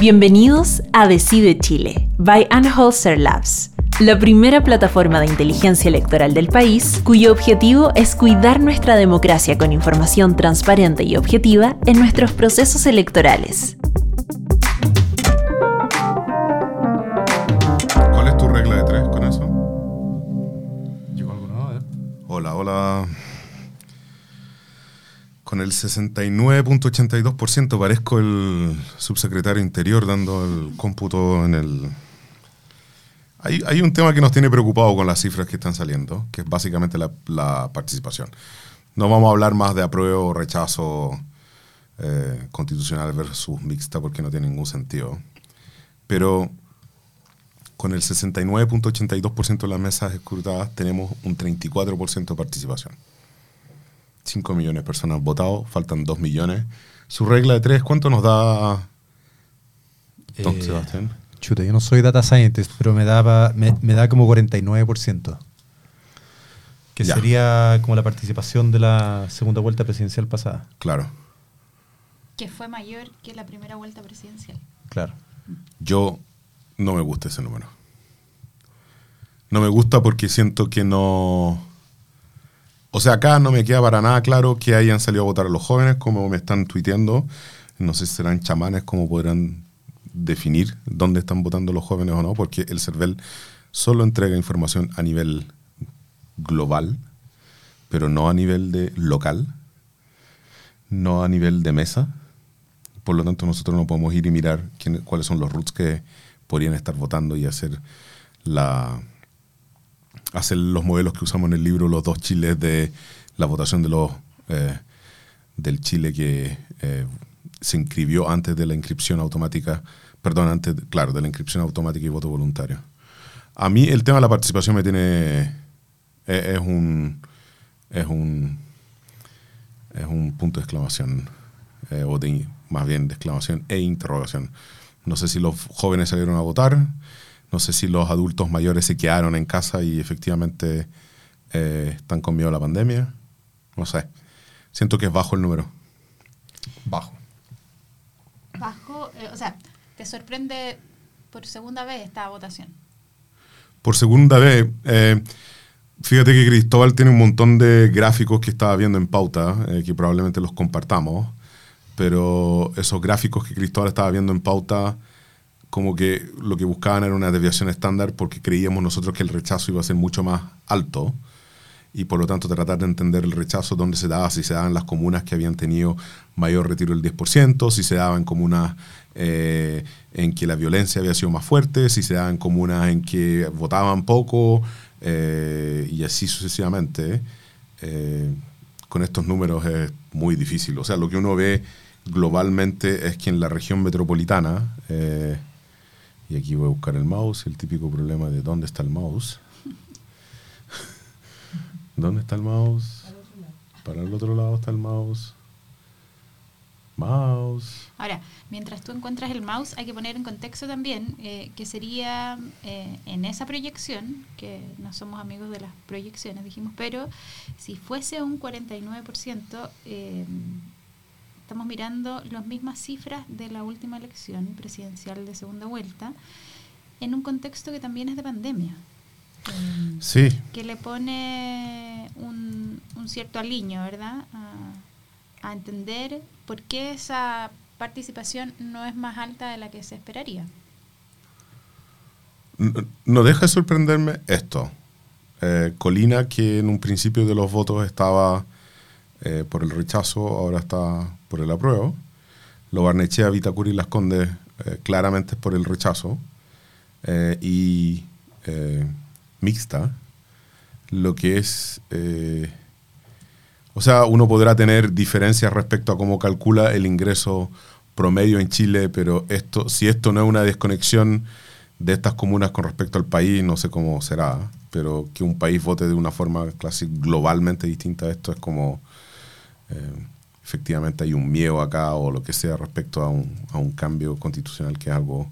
Bienvenidos a Decide Chile, by Anholster Labs, la primera plataforma de inteligencia electoral del país cuyo objetivo es cuidar nuestra democracia con información transparente y objetiva en nuestros procesos electorales. Con el 69.82% parezco el subsecretario Interior dando el cómputo en el... Hay, un tema que nos tiene preocupado con las cifras que están saliendo, que es básicamente la, la participación. No vamos a hablar más de apruebo o rechazo eh, constitucional versus mixta porque no tiene ningún sentido. Pero con el 69.82% de las mesas escrutadas tenemos un 34% de participación. 5 millones de personas votado, faltan 2 millones. Su regla de 3, ¿cuánto nos da Don Eh, Sebastián? Chuta, yo no soy data scientist, pero me, daba, me, me da como 49%. Que Ya. sería como la participación de la segunda vuelta presidencial pasada. Claro. que fue mayor que la primera vuelta presidencial. Claro. Yo no me gusta ese número. No me gusta porque siento que no... O sea, acá no me queda para nada claro que hayan salido a votar los jóvenes, como me están tuiteando. No sé si serán chamanes, como podrán definir dónde están votando los jóvenes o no, porque el CERVEL solo entrega información a nivel global, pero no a nivel de local, no a nivel de mesa. Por lo tanto, nosotros no podemos ir y mirar quién- cuáles son los roots que podrían estar votando y hacer la hacer los modelos que usamos en el libro, los dos chiles de la votación de los eh, del Chile que eh, se inscribió antes de la inscripción automática, perdón, antes, claro, de la inscripción automática y voto voluntario. A mí el tema de la participación me tiene es, es un es un es un punto de exclamación eh, o de, más bien de exclamación e interrogación. No sé si los jóvenes salieron a votar, no sé si los adultos mayores se quedaron en casa y efectivamente eh, están con miedo a la pandemia. No sé. Siento que es bajo el número. Bajo. Bajo, eh, o sea, te sorprende por segunda vez esta votación. Por segunda vez, eh, fíjate que Cristóbal tiene un montón de gráficos que estaba viendo en pauta, eh, que probablemente los compartamos, pero esos gráficos que Cristóbal estaba viendo en pauta, como que lo que buscaban era una desviación estándar porque creíamos nosotros que el rechazo iba a ser mucho más alto y por lo tanto tratar de entender el rechazo, dónde se daba, si se daban las comunas que habían tenido mayor retiro del 10%, si se daban comunas eh, en que la violencia había sido más fuerte, si se daban comunas en que votaban poco eh, y así sucesivamente. Eh, con estos números es muy difícil. O sea, lo que uno ve globalmente es que en la región metropolitana, eh, y aquí voy a buscar el mouse, el típico problema de dónde está el mouse. ¿Dónde está el mouse? Para el otro lado está el mouse. Mouse. Ahora, mientras tú encuentras el mouse, hay que poner en contexto también eh, que sería eh, en esa proyección, que no somos amigos de las proyecciones, dijimos, pero si fuese un 49%, eh, estamos mirando las mismas cifras de la última elección presidencial de segunda vuelta, en un contexto que también es de pandemia. Eh, Sí, que le pone un, un cierto aliño, ¿verdad? A, a entender por qué esa participación no es más alta de la que se esperaría. No deja de sorprenderme esto. Eh, Colina, que en un principio de los votos estaba eh, por el rechazo, ahora está por el apruebo. Lo Barnechea, Vitacura y Las Condes eh, claramente es por el rechazo. Eh, y mixta, lo que es... o sea, uno podrá tener diferencias respecto a cómo calcula el ingreso promedio en Chile, pero esto, si esto no es una desconexión de estas comunas con respecto al país, no sé cómo será, pero que un país vote de una forma casi globalmente distinta a esto es como eh, efectivamente hay un miedo acá o lo que sea respecto a un, a cambio constitucional que es algo,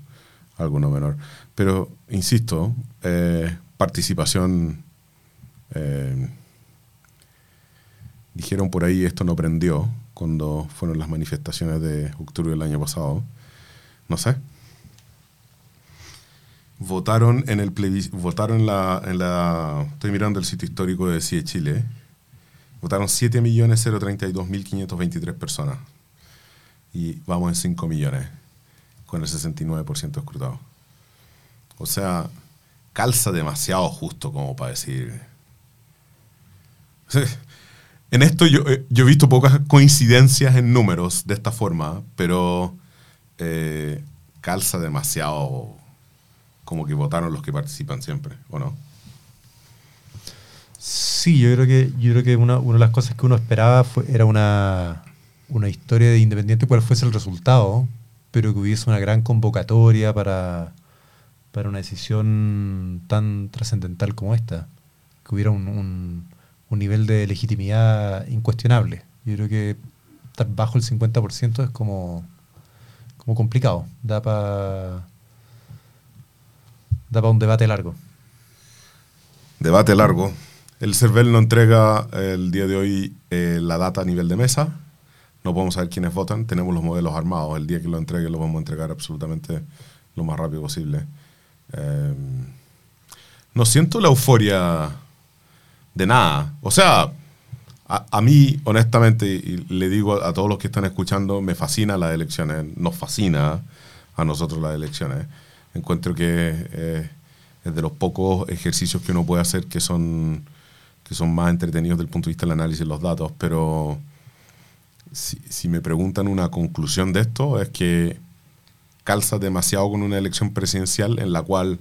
algo no menor. Pero, insisto, eh, participación, eh, dijeron por ahí esto no prendió cuando fueron las manifestaciones de octubre del año pasado. No sé, votaron en el votaron en la, en la estoy mirando el sitio histórico de CIE Chile votaron 7.032.523 personas. Y vamos en 5 millones con el 69% escrutado. O sea calza demasiado justo como para decir. En esto yo, eh, yo he visto pocas coincidencias en números de esta forma pero eh, calza demasiado como que votaron los que participan siempre, ¿o no? Sí, yo creo que, yo creo que una, una de las cosas que uno esperaba fue, era una, una historia de independiente cuál fuese el resultado, pero que hubiese una gran convocatoria para, para una decisión tan trascendental como esta, que hubiera un, un- nivel de legitimidad incuestionable. Yo creo que estar bajo el 50% es como, como complicado, da para da un debate largo. Debate largo. El CERVEL no entrega el día de hoy eh, la data a nivel de mesa. No podemos saber quiénes votan. Tenemos los modelos armados. El día que lo entregue lo vamos a entregar absolutamente lo más rápido posible. Eh, no siento la euforia de nada. O sea, a, mí, honestamente, y le digo a, a todos los que están escuchando, me fascina las elecciones. Nos fascina a nosotros las elecciones. Encuentro que eh, es de los pocos ejercicios que uno puede hacer que son, que son más entretenidos desde el punto de vista del análisis de los datos. Pero si, me preguntan una conclusión de esto, es que calza demasiado con una elección presidencial en la cual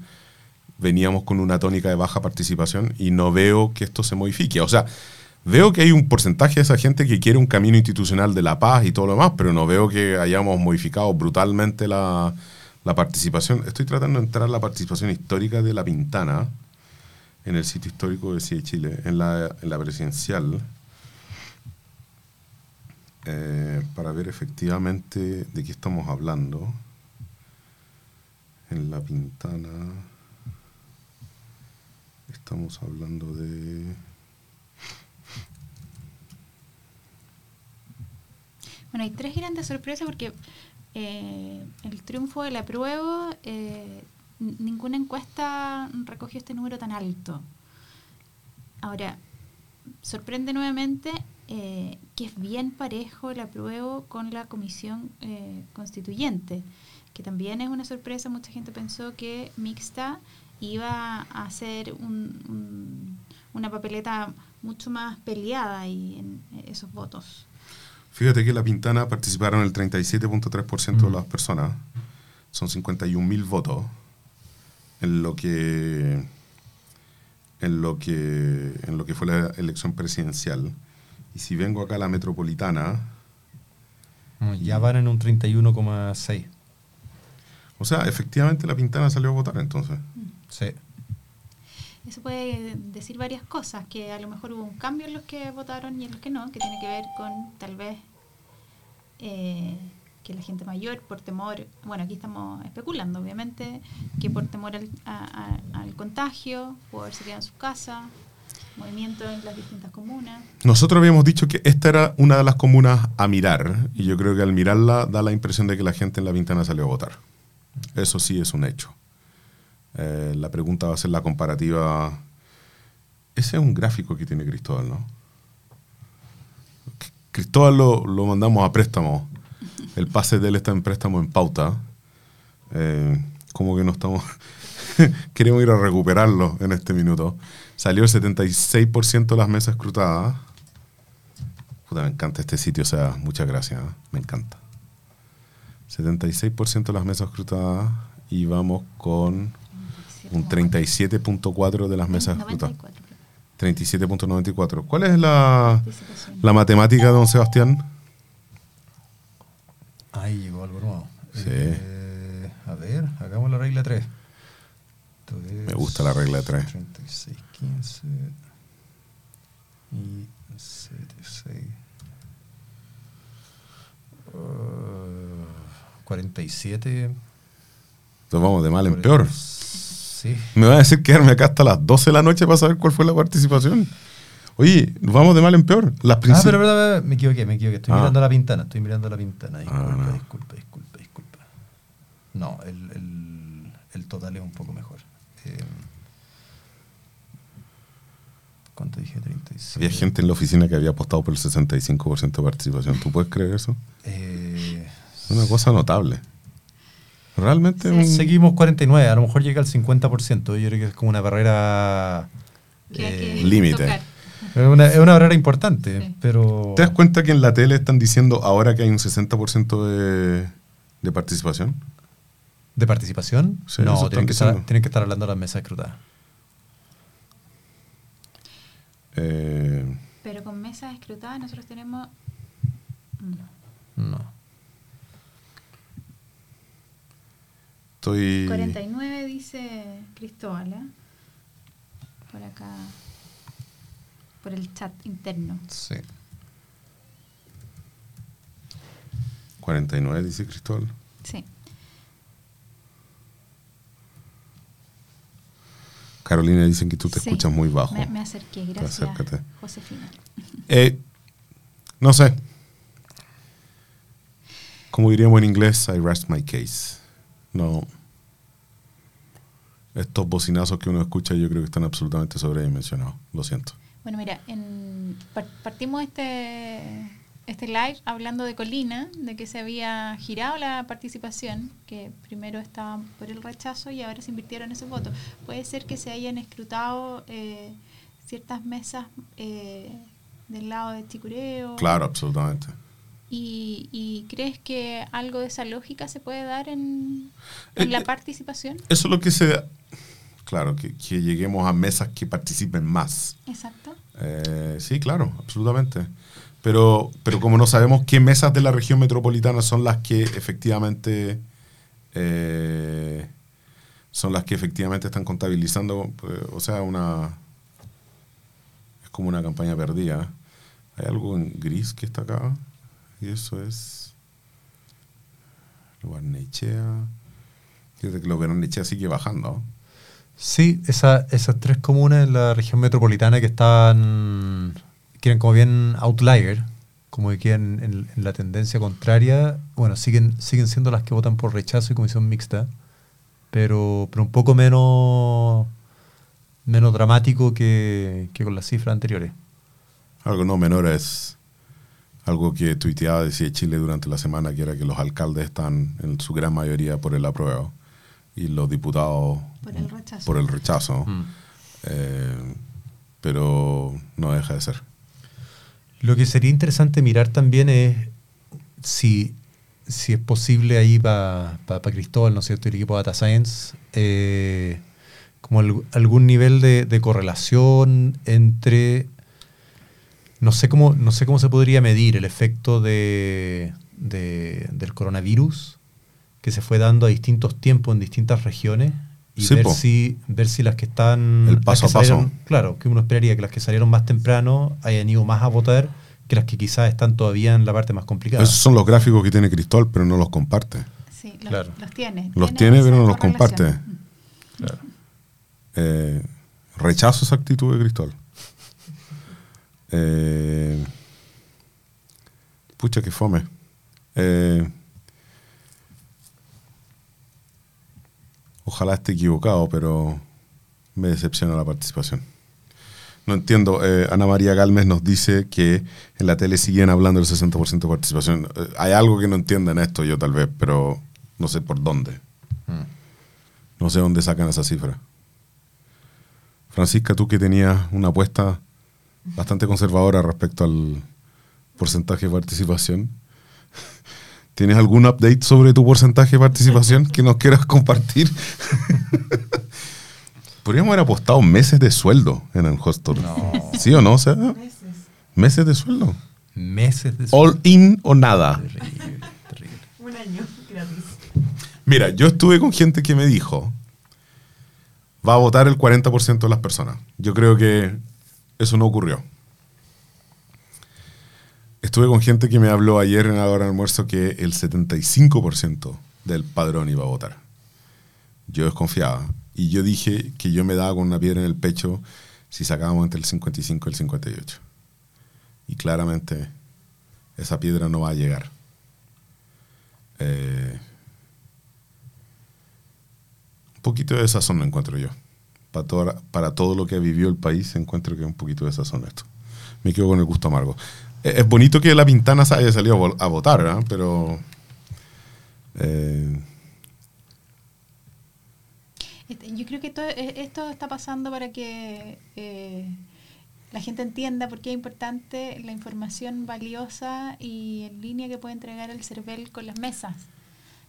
veníamos con una tónica de baja participación y no veo que esto se modifique. O sea, veo que hay un porcentaje de esa gente que quiere un camino institucional de la paz y todo lo demás, pero no veo que hayamos modificado brutalmente la, la participación. Estoy tratando de entrar a la participación histórica de La Pintana en el sitio histórico de CIE Chile, en la, en la presidencial, eh, para ver efectivamente de qué estamos hablando. En La Pintana estamos hablando de... Bueno, hay tres grandes sorpresas porque eh, el triunfo del apruebo, eh, ninguna encuesta recogió este número tan alto. Ahora, sorprende nuevamente eh, que es bien parejo el apruebo con la comisión eh, constituyente, que también es una sorpresa. Mucha gente pensó que mixta iba a ser un- un- una papeleta mucho más peleada ahí en esos votos. Fíjate que en La Pintana participaron el 37.3% de Mm. las personas. Son 51.000 votos. En lo que en lo que en lo que fue la elección presidencial. Y si vengo acá a la metropolitana, Ya van en un 31,6. o sea, efectivamente La Pintana salió a votar entonces. Sí. Eso puede decir varias cosas, que a lo mejor hubo un cambio en los que votaron y en los que no, que tiene que ver con tal vez eh, que la gente mayor, por temor, bueno, aquí estamos especulando, obviamente, que por temor al, al contagio, pudo haberse en su casa, movimiento en las distintas comunas. Nosotros habíamos dicho que esta era una de las comunas a mirar, y yo creo que al mirarla da la impresión de que la gente en la Pintana salió a votar. Eso sí es un hecho. Eh, la pregunta va a ser la comparativa. Ese es un gráfico que tiene Cristóbal, ¿no? Cristóbal lo, lo mandamos a préstamo. El pase de él está en préstamo en pauta. Eh, como que no estamos. Queremos ir a recuperarlo en este minuto. Salió el 76% de las mesas escrutadas. Puta, me encanta este sitio, o sea, muchas gracias, ¿eh? me encanta. 76% de las mesas escrutadas y vamos con un 37.4% de las mesas escrutadas. 94, 37.94. ¿Cuál es la, la matemática, don Sebastián? Ahí llegó algo nuevo. Sí. Eh, a ver, hagamos la regla 3. Me gusta la regla de tres. 36, 15 y 76. Uh, 47. Entonces vamos de mal en peor. Sí. Me va a decir quedarme acá hasta las 12 de la noche para saber cuál fue la participación. Oye, vamos de mal en peor. Las Ah, pero, pero, pero, me equivoqué, me equivoqué. Estoy Ah. mirando la pintana, estoy mirando la pintana. Disculpa, Ah, no. disculpa, disculpa, disculpa. No, el, el, el total es un poco mejor. Eh, ¿Cuánto dije? 37. Había gente en la oficina que había apostado por el 65% de participación. ¿Tú puedes creer eso? Eh, Una cosa notable. Realmente Sí. un- Seguimos 49, a lo mejor llega al 50%. Yo creo que es como una barrera. Eh, límite. Es, una, es una barrera importante, Sí. pero. ¿Te das cuenta que en la tele están diciendo ahora que hay un 60% de, de participación? ¿De participación? Sí, no, tienen que, estar, tienen que estar hablando de las mesas escrutadas. Eh, Pero con mesas escrutadas nosotros tenemos... mm, No. estoy... 49 dice Cristóbal, ¿eh? Por acá. Por el chat interno. Sí. 49, dice Cristóbal. Sí. Carolina dicen que tú te Sí. escuchas muy bajo. Me, me acerqué, gracias. Acércate. Josefina. Eh, no sé. Como diríamos en inglés, I rest my case. No. Estos bocinazos que uno escucha yo creo que están absolutamente sobredimensionados. Lo siento. Bueno, mira, en, par- partimos este, este live hablando de Colina, de que se había girado la participación, que primero estaba por el rechazo y ahora se invirtieron esos votos. Puede ser que se hayan escrutado eh, ciertas mesas eh, del lado de Chicureo. Claro, absolutamente. Y, y crees que algo de esa lógica se puede dar en, en Eh, la eh, participación? Eso es lo que se... Claro, que, que lleguemos a mesas que participen más. Exacto. Eh, sí, claro, absolutamente. Pero, pero como no sabemos qué mesas de la región metropolitana son las que efectivamente eh, son las que efectivamente están contabilizando, pues, o sea, una es como una campaña perdida. Hay algo en gris que está acá y eso es lo Barnechea. Fíjate que lo Barnechea sigue bajando. Sí, esa- esas tres comunas en la región metropolitana que están, que eran como bien outlier, como que quedan en, en la tendencia contraria, bueno, siguen, siguen siendo las que votan por rechazo y comisión mixta, pero, pero un poco menos, menos dramático que, que con las cifras anteriores. Algo no menor es algo que tuiteaba decía Chile durante la semana, que era que los alcaldes están en su gran mayoría por el apruebo y los diputados Por el rechazo. por el rechazo. Mm. Eh, pero no deja de ser. Lo que sería interesante mirar también es si, si es posible ahí para Cristóbal, ¿no es cierto?, el equipo de Data Science, eh, como al- algún nivel de, de correlación entre, no sé cómo, no sé cómo se podría medir el efecto de, de- del coronavirus que se fue dando a distintos tiempos en distintas regiones y Sí, ver, po. si, ver si las que están... El paso a paso. salieron- Claro, que uno esperaría que las que salieron más temprano hayan ido más a votar que las que quizás están todavía en la parte más complicada. Esos son los gráficos que tiene Cristóbal, pero no los comparte. Sí, los, Claro. los tiene. Los tiene, pero no los comparte. Mm. Claro. Eh, rechazo esa actitud de Cristóbal. Eh, pucha, que fome. Eh, ojalá esté equivocado, pero me decepciona la participación. No entiendo. eh, Ana María Galmes nos dice que en la tele siguen hablando del 60% de participación. Eh, hay algo que no entiendo en esto, yo tal vez, pero no sé por dónde. Mm. No sé dónde sacan esa cifra. Francisca, tú que tenías una apuesta bastante conservadora respecto al porcentaje de participación, ¿tienes algún update sobre tu porcentaje de participación que nos quieras compartir? Podríamos haber apostado meses de sueldo en el hostel. No. ¿Sí o no? O sea, meses de sueldo. Meses de All in o nada. Terrible, terrible. Un año gratis. Mira, yo estuve con gente que me dijo, va a votar el 40% de las personas. Yo creo que eso no ocurrió. Estuve con gente que me habló ayer en la hora de almuerzo que el 75% del padrón iba a votar. Yo desconfiaba. Y yo dije que yo me daba con una piedra en el pecho si sacábamos entre el 55 y el 58. Y claramente esa piedra no va a llegar. Eh, poquito de sazón, encuentro yo. Para, toda- para todo lo que vivió el país, encuentro que es un poquito de sazón esto. Me quedo con el gusto amargo. Eh, Es bonito que la Pintana haya salido a votar. Pero... eh, Este, Yo creo que todo, eh, esto está pasando para que eh, la gente entienda por qué es importante la información valiosa y en línea que puede entregar el CERVEL con las mesas.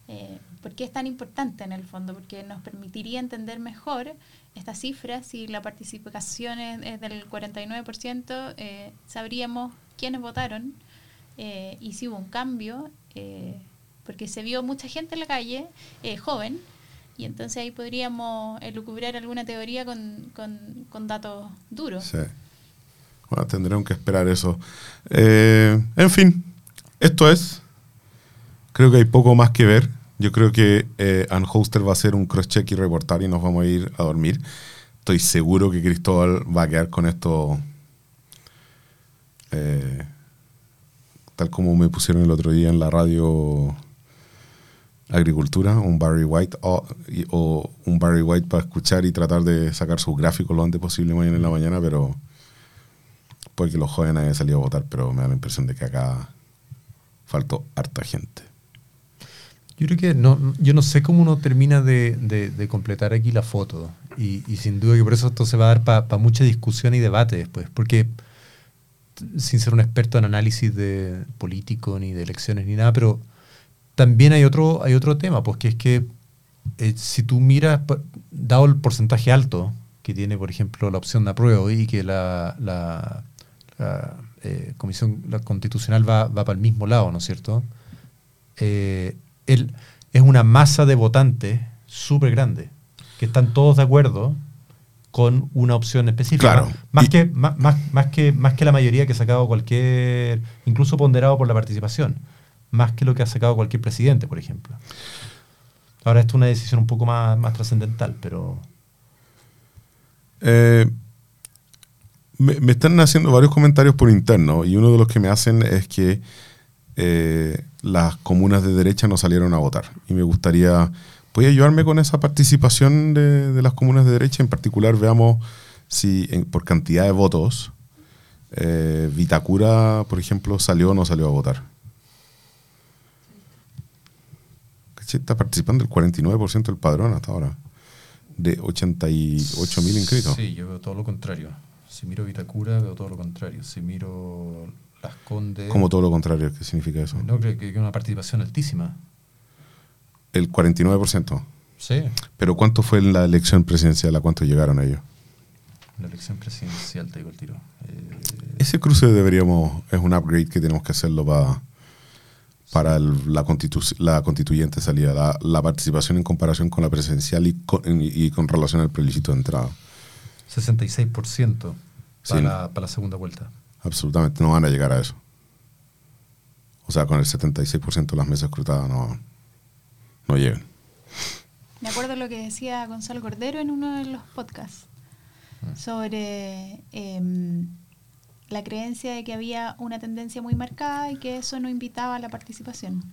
Eh, ¿Por qué es tan importante en el fondo? Porque nos permitiría entender mejor estas cifras. Si la participación es, es del 49%, eh, sabríamos quiénes votaron eh, y si hubo un cambio, eh, porque se vio mucha gente en la calle, eh, joven, y entonces ahí podríamos elucubrar alguna teoría con, con- con datos duros. Sí. Bueno, tendremos que esperar eso. En fin, esto es. Creo que hay poco más que ver. Yo creo que eh, Hoster va a hacer un cross-check y reportar y nos vamos a ir a dormir. Estoy seguro que Cristóbal va a quedar con esto eh, tal como me pusieron el otro día en la radio Agricultura, un Barry White o, un Barry White para escuchar y tratar de sacar sus gráficos lo antes posible mañana en la mañana, pero puede que los jóvenes hayan salido a votar, pero me da la impresión de que acá faltó harta gente. Yo creo que no, yo no sé cómo uno termina de, de- completar aquí la foto. Y, y sin duda que por eso esto se va a dar para mucha discusión y debate después. Porque, sin ser un experto en análisis de político, ni de elecciones, ni nada, pero también hay otro, hay otro tema, pues que es que eh, si tú miras, pa- dado el porcentaje alto que tiene, por ejemplo, la opción de apruebo y que la, la- eh, comisión constitucional va, va para el mismo lado, ¿no es cierto? eh, es una masa de votantes súper grande, que están todos de acuerdo con una opción específica. Claro. Más, Y- que, más, más, más que, más que la mayoría que ha sacado cualquier, incluso ponderado por la participación, más que lo que ha sacado cualquier presidente, por ejemplo. Ahora esto es una decisión un poco más, más trascendental, pero... Eh, me, me están haciendo varios comentarios por interno y uno de los que me hacen es que eh, las comunas de derecha no salieron a votar. Y me gustaría, ¿puede ayudarme con esa participación de, las comunas de derecha? En particular, veamos si en- por cantidad de votos eh, Vitacura, por ejemplo, salió o no salió a votar. Está participando el 49% del padrón hasta ahora, de 88 mil inscritos. Sí, yo veo todo lo contrario. Si miro Vitacura, veo todo lo contrario. Si miro Las Condes... Como todo lo contrario, ¿qué significa eso? No, creo que una participación altísima. El 49%. Sí. Pero ¿cuánto fue en la elección presidencial? ¿A cuánto llegaron ellos? La elección presidencial, te digo el tiro. Eh, Ese cruce deberíamos, es un upgrade que tenemos que hacerlo para para el- la, constitu- la constituyente salida, la, la participación en comparación con la presidencial y con, y- y con relación al plebiscito de entrada. 66% para, Sí. para la segunda vuelta. Absolutamente no van a llegar a eso. O sea, con el 76% de las mesas escrutadas no, no llegan. Me acuerdo lo que decía Gonzalo Cordero en uno de los podcasts sobre em, la creencia de que había una tendencia muy marcada y que eso no invitaba a la participación.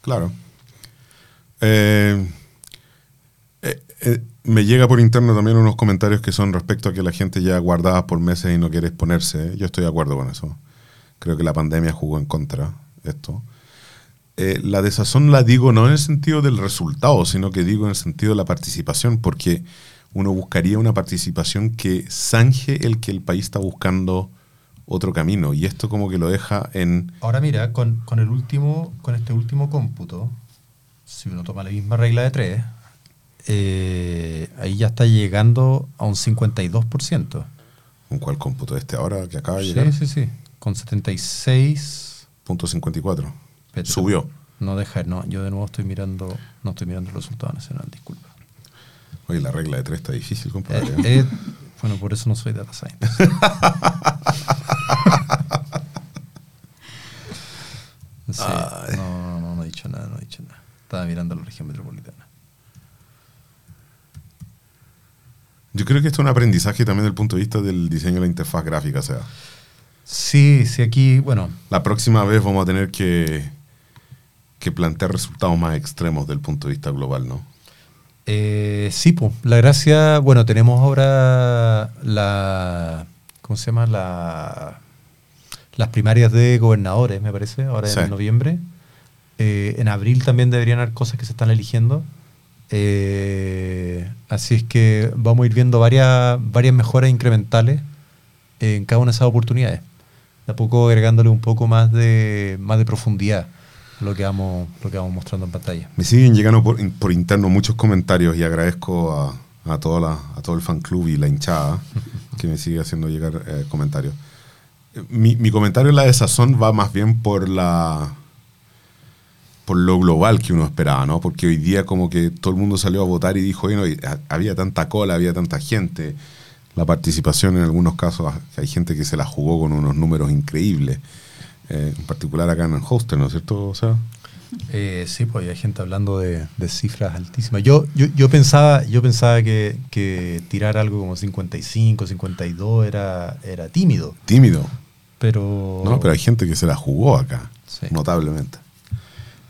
Claro. Eh, eh, eh, me llega por interno también unos comentarios que son respecto a que la gente ya guardaba por meses y no quiere exponerse. Yo estoy de acuerdo con eso. Creo que la pandemia jugó en contra esto. Eh, la desazón la digo no en el sentido del resultado, sino que digo en el sentido de la participación, porque uno buscaría una participación que zanje el que el país está buscando otro camino. Y esto como que lo deja en... Ahora mira, con, con el último, con este último cómputo, si uno toma la misma regla de tres, eh, ahí ya está llegando a un 52%. ¿Con cuál cómputo este ahora que acaba de llegar? Sí, sí, sí. Con 76. Punto 54. Espérate, Subió. No deja, no, yo de nuevo estoy mirando, no estoy mirando el resultado nacional, disculpa. Oye, la regla de tres está difícil, Eh, compadre. eh, bueno, por eso no soy data scientist. Sí, no, no, no, no he dicho nada, no he dicho nada. Estaba mirando la región metropolitana. Yo creo que esto es un aprendizaje también desde el punto de vista del diseño de la interfaz gráfica. O sea, Sí, sí, aquí, bueno, la próxima vez vamos a tener que, que plantear resultados más extremos del punto de vista global, ¿no? Eh, sí, pues, la gracia, bueno, tenemos ahora la, ¿cómo se llama? La, las primarias de gobernadores, me parece, ahora Sí. en noviembre. Eh, en abril también deberían haber cosas que se están eligiendo. Eh, así es que vamos a ir viendo varias, varias mejoras incrementales en cada una de esas oportunidades. De a poco agregándole un poco más de, más de profundidad lo que vamos, lo que vamos mostrando en pantalla. Me siguen llegando por, por interno muchos comentarios y agradezco a, a, toda la- a todo el fan club y la hinchada que me sigue haciendo llegar eh, comentarios. Mi, mi comentario en la desazón va más bien por la por lo global que uno esperaba, ¿no? Porque hoy día como que todo el mundo salió a votar y dijo, ha- había tanta cola, había tanta gente. La participación en algunos casos, hay gente que se la jugó con unos números increíbles. Eh, en particular acá en Hoster, ¿no es cierto? O sea, Eh, sí, pues hay gente hablando de, de cifras altísimas. Yo, yo, yo pensaba, yo pensaba que, que tirar algo como 55, 52 era, era tímido, tímido. pero... No, pero hay gente que se la jugó acá, Sí. notablemente.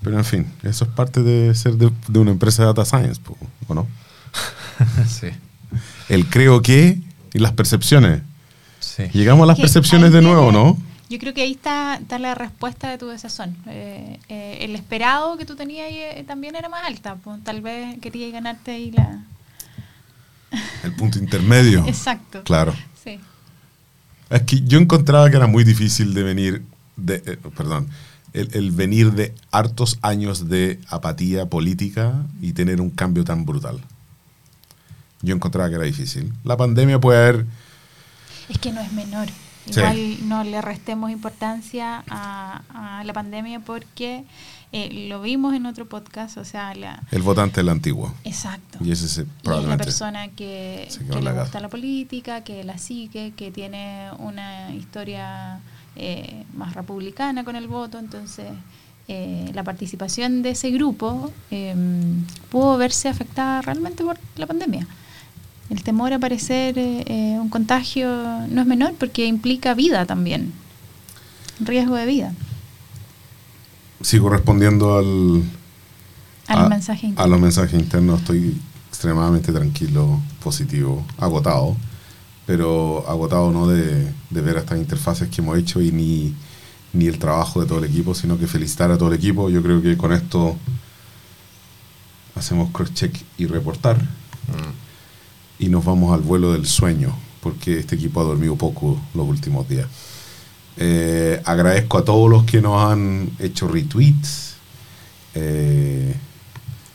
Pero en fin, eso es parte de ser de, de una empresa de data science, ¿o no? sí, El creo que y las percepciones. sí. Llegamos a las percepciones de nuevo, ¿no? Yo creo que ahí está, está la respuesta de tu desazón. Eh, eh, el esperado que tú tenías ahí, eh, también era más alta. pues, tal vez querías ganarte ahí la... El punto intermedio. Exacto. Claro. Sí. Es que yo encontraba que era muy difícil de venir, de, eh, perdón, el, el venir de hartos años de apatía política y tener un cambio tan brutal. Yo encontraba que era difícil. La pandemia puede haber Es que no es menor. Sí. Igual no le restemos importancia a, a la pandemia porque eh, lo vimos en otro podcast, o sea, la... el votante del antiguo. Exacto. Y ese se, Y es la probablemente. persona que, que le gusta la política, que la sigue, que tiene una historia eh, más republicana con el voto. Entonces, eh, la participación de ese grupo eh, pudo verse afectada realmente por la pandemia. El temor a parecer eh, un contagio no es menor porque implica vida también, riesgo de vida. Sigo respondiendo al, Al a- mensaje A interno. los mensajes internos estoy extremadamente tranquilo, positivo, agotado, pero agotado no de, de ver estas interfaces que hemos hecho y ni, ni el trabajo de todo el equipo, sino que felicitar a todo el equipo. Yo creo que con esto hacemos cross-check y reportar y nos vamos al vuelo del sueño, porque este equipo ha dormido poco los últimos días. Eh, agradezco a todos los que nos han hecho retweets. Eh,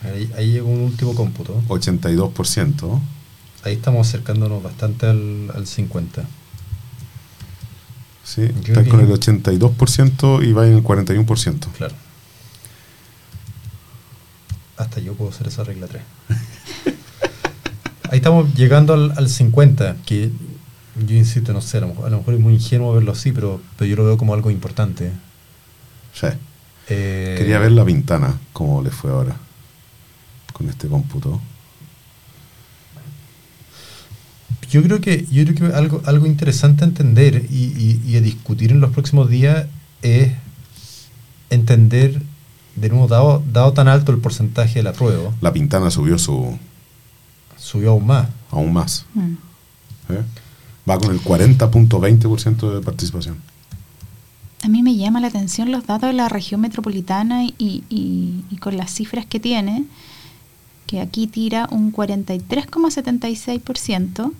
Ahí, ahí llegó un último cómputo. 82%. Ahí estamos acercándonos bastante al, al 50. Sí, Yo están con el vi- 82% y va en el 41%. Claro. Hasta yo puedo hacer esa regla 3. Ahí estamos llegando al, al 50, que yo insisto, no sé, a lo, mejor, a lo mejor es muy ingenuo verlo así, pero, pero yo lo veo como algo importante. Sí. Eh, Quería ver la ventana, cómo le fue ahora con este cómputo. Yo creo que, yo creo que algo, algo interesante a entender y, y- y a discutir en los próximos días es entender, de nuevo, dado, dado tan alto el porcentaje de la prueba, La Pintana subió su subió aún más. aún más. Mm. ¿eh? Va con el 40.20% de participación. A mí me llama la atención los datos de la región metropolitana y, y- y con las cifras que tiene, que aquí tira un 43,76%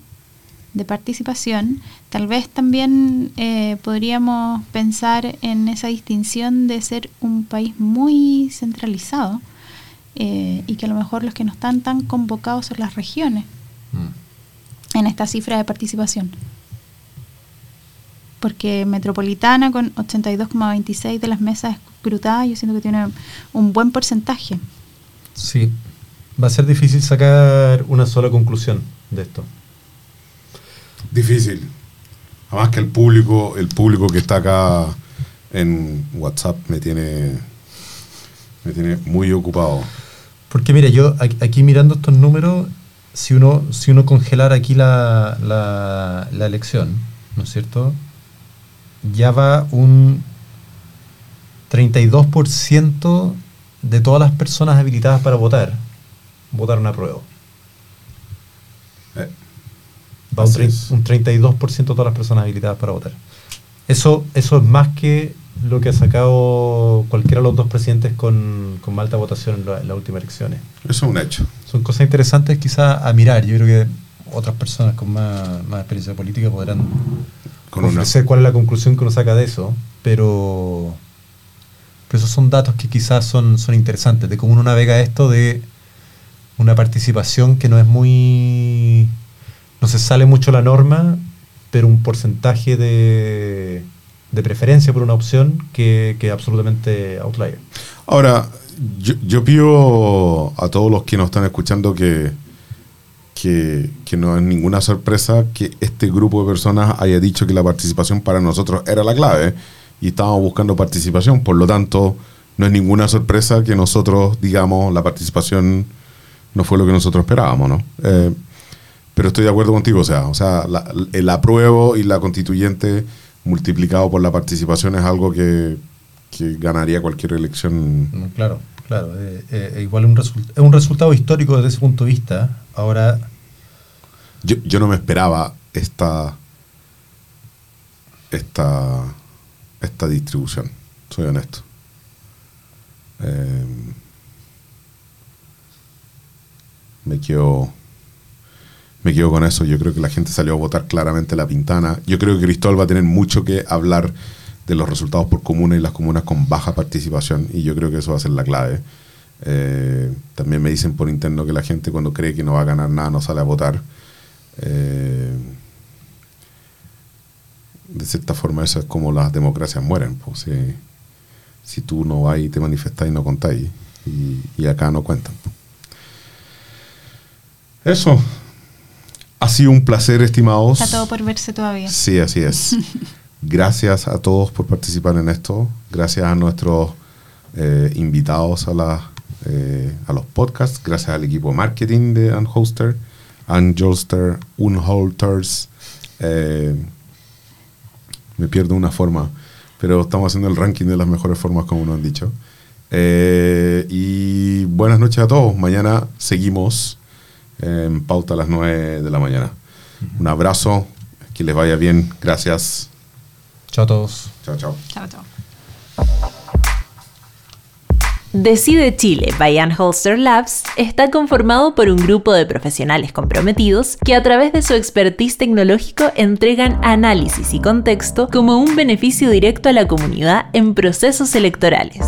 de participación. Tal vez también eh, podríamos pensar en esa distinción de ser un país muy centralizado eh, y que a lo mejor los que no están tan convocados son las regiones en esta cifra de participación. Porque Metropolitana con 82,26 de las mesas escrutadas, yo siento que tiene un buen porcentaje. Sí, va a ser difícil sacar una sola conclusión de esto. Difícil. Además que el público, el público que está acá en WhatsApp me tiene, me tiene muy ocupado. Porque mira, yo aquí, mirando estos números, si uno, si uno congelara aquí la, la, la elección, ¿no es cierto? Ya va un 32% de todas las personas habilitadas para votar, votaron a prueba. Va un, Así un 32% de todas las personas habilitadas para votar. Eso, eso es más que lo que ha sacado cualquiera de los dos presidentes con, con alta votación en, la- en las últimas elecciones. Eso es un hecho. Son cosas interesantes quizás a mirar. Yo creo que otras personas con más, más experiencia política podrán Con una, ofrecer cuál es la conclusión que uno saca de eso, pero, pero esos son datos que quizás son, son interesantes, de cómo uno navega esto de una participación que no es muy... no se sale mucho la norma, pero un porcentaje de, de preferencia por una opción que, que absolutamente outlier. Ahora, yo, yo pido a todos los que nos están escuchando que, que, que no es ninguna sorpresa que este grupo de personas haya dicho que la participación para nosotros era la clave y estábamos buscando participación. Por lo tanto, no es ninguna sorpresa que nosotros, digamos, la participación no fue lo que nosotros esperábamos, ¿no? Eh, pero estoy de acuerdo contigo, o sea, o sea la- el apruebo y la constituyente multiplicado por la participación es algo que, que ganaría cualquier elección. Mm, Claro, claro. eh, eh, igual un result- es un resultado histórico desde ese punto de vista. Ahora, Yo, yo no me esperaba esta, esta, esta distribución, soy honesto. Eh, me quedo me quedo con eso. Yo creo que la gente salió a votar claramente la pintana. Yo creo que Cristóbal va a tener mucho que hablar de los resultados por comuna y las comunas con baja participación y yo creo que eso va a ser la clave. Eh, también me dicen por interno que la gente cuando cree que no va a ganar nada no sale a votar. Eh, de cierta forma eso es como las democracias mueren. pues, si, si tú no vas y te manifestás y no contáis y, y acá no cuentan. pues. Eso. Ha sido un placer, estimados. Está todo por verse todavía. Sí, así es. Gracias a todos por participar en esto. Gracias a nuestros eh, invitados a, la, eh, a los podcasts. Gracias al equipo de marketing de Unholster, Unjolster, Unholters. Eh, me pierdo una forma, pero estamos haciendo el ranking de las mejores formas, como nos han dicho. Y buenas noches a todos. Mañana seguimos en pauta a las 9 de la mañana. Un abrazo, que les vaya bien. Gracias. chao a todos. Chao, chao. Chao, chao. Decide Chile by Holster Labs está conformado por un grupo de profesionales comprometidos que a través de su expertise tecnológico entregan análisis y contexto como un beneficio directo a la comunidad en procesos electorales.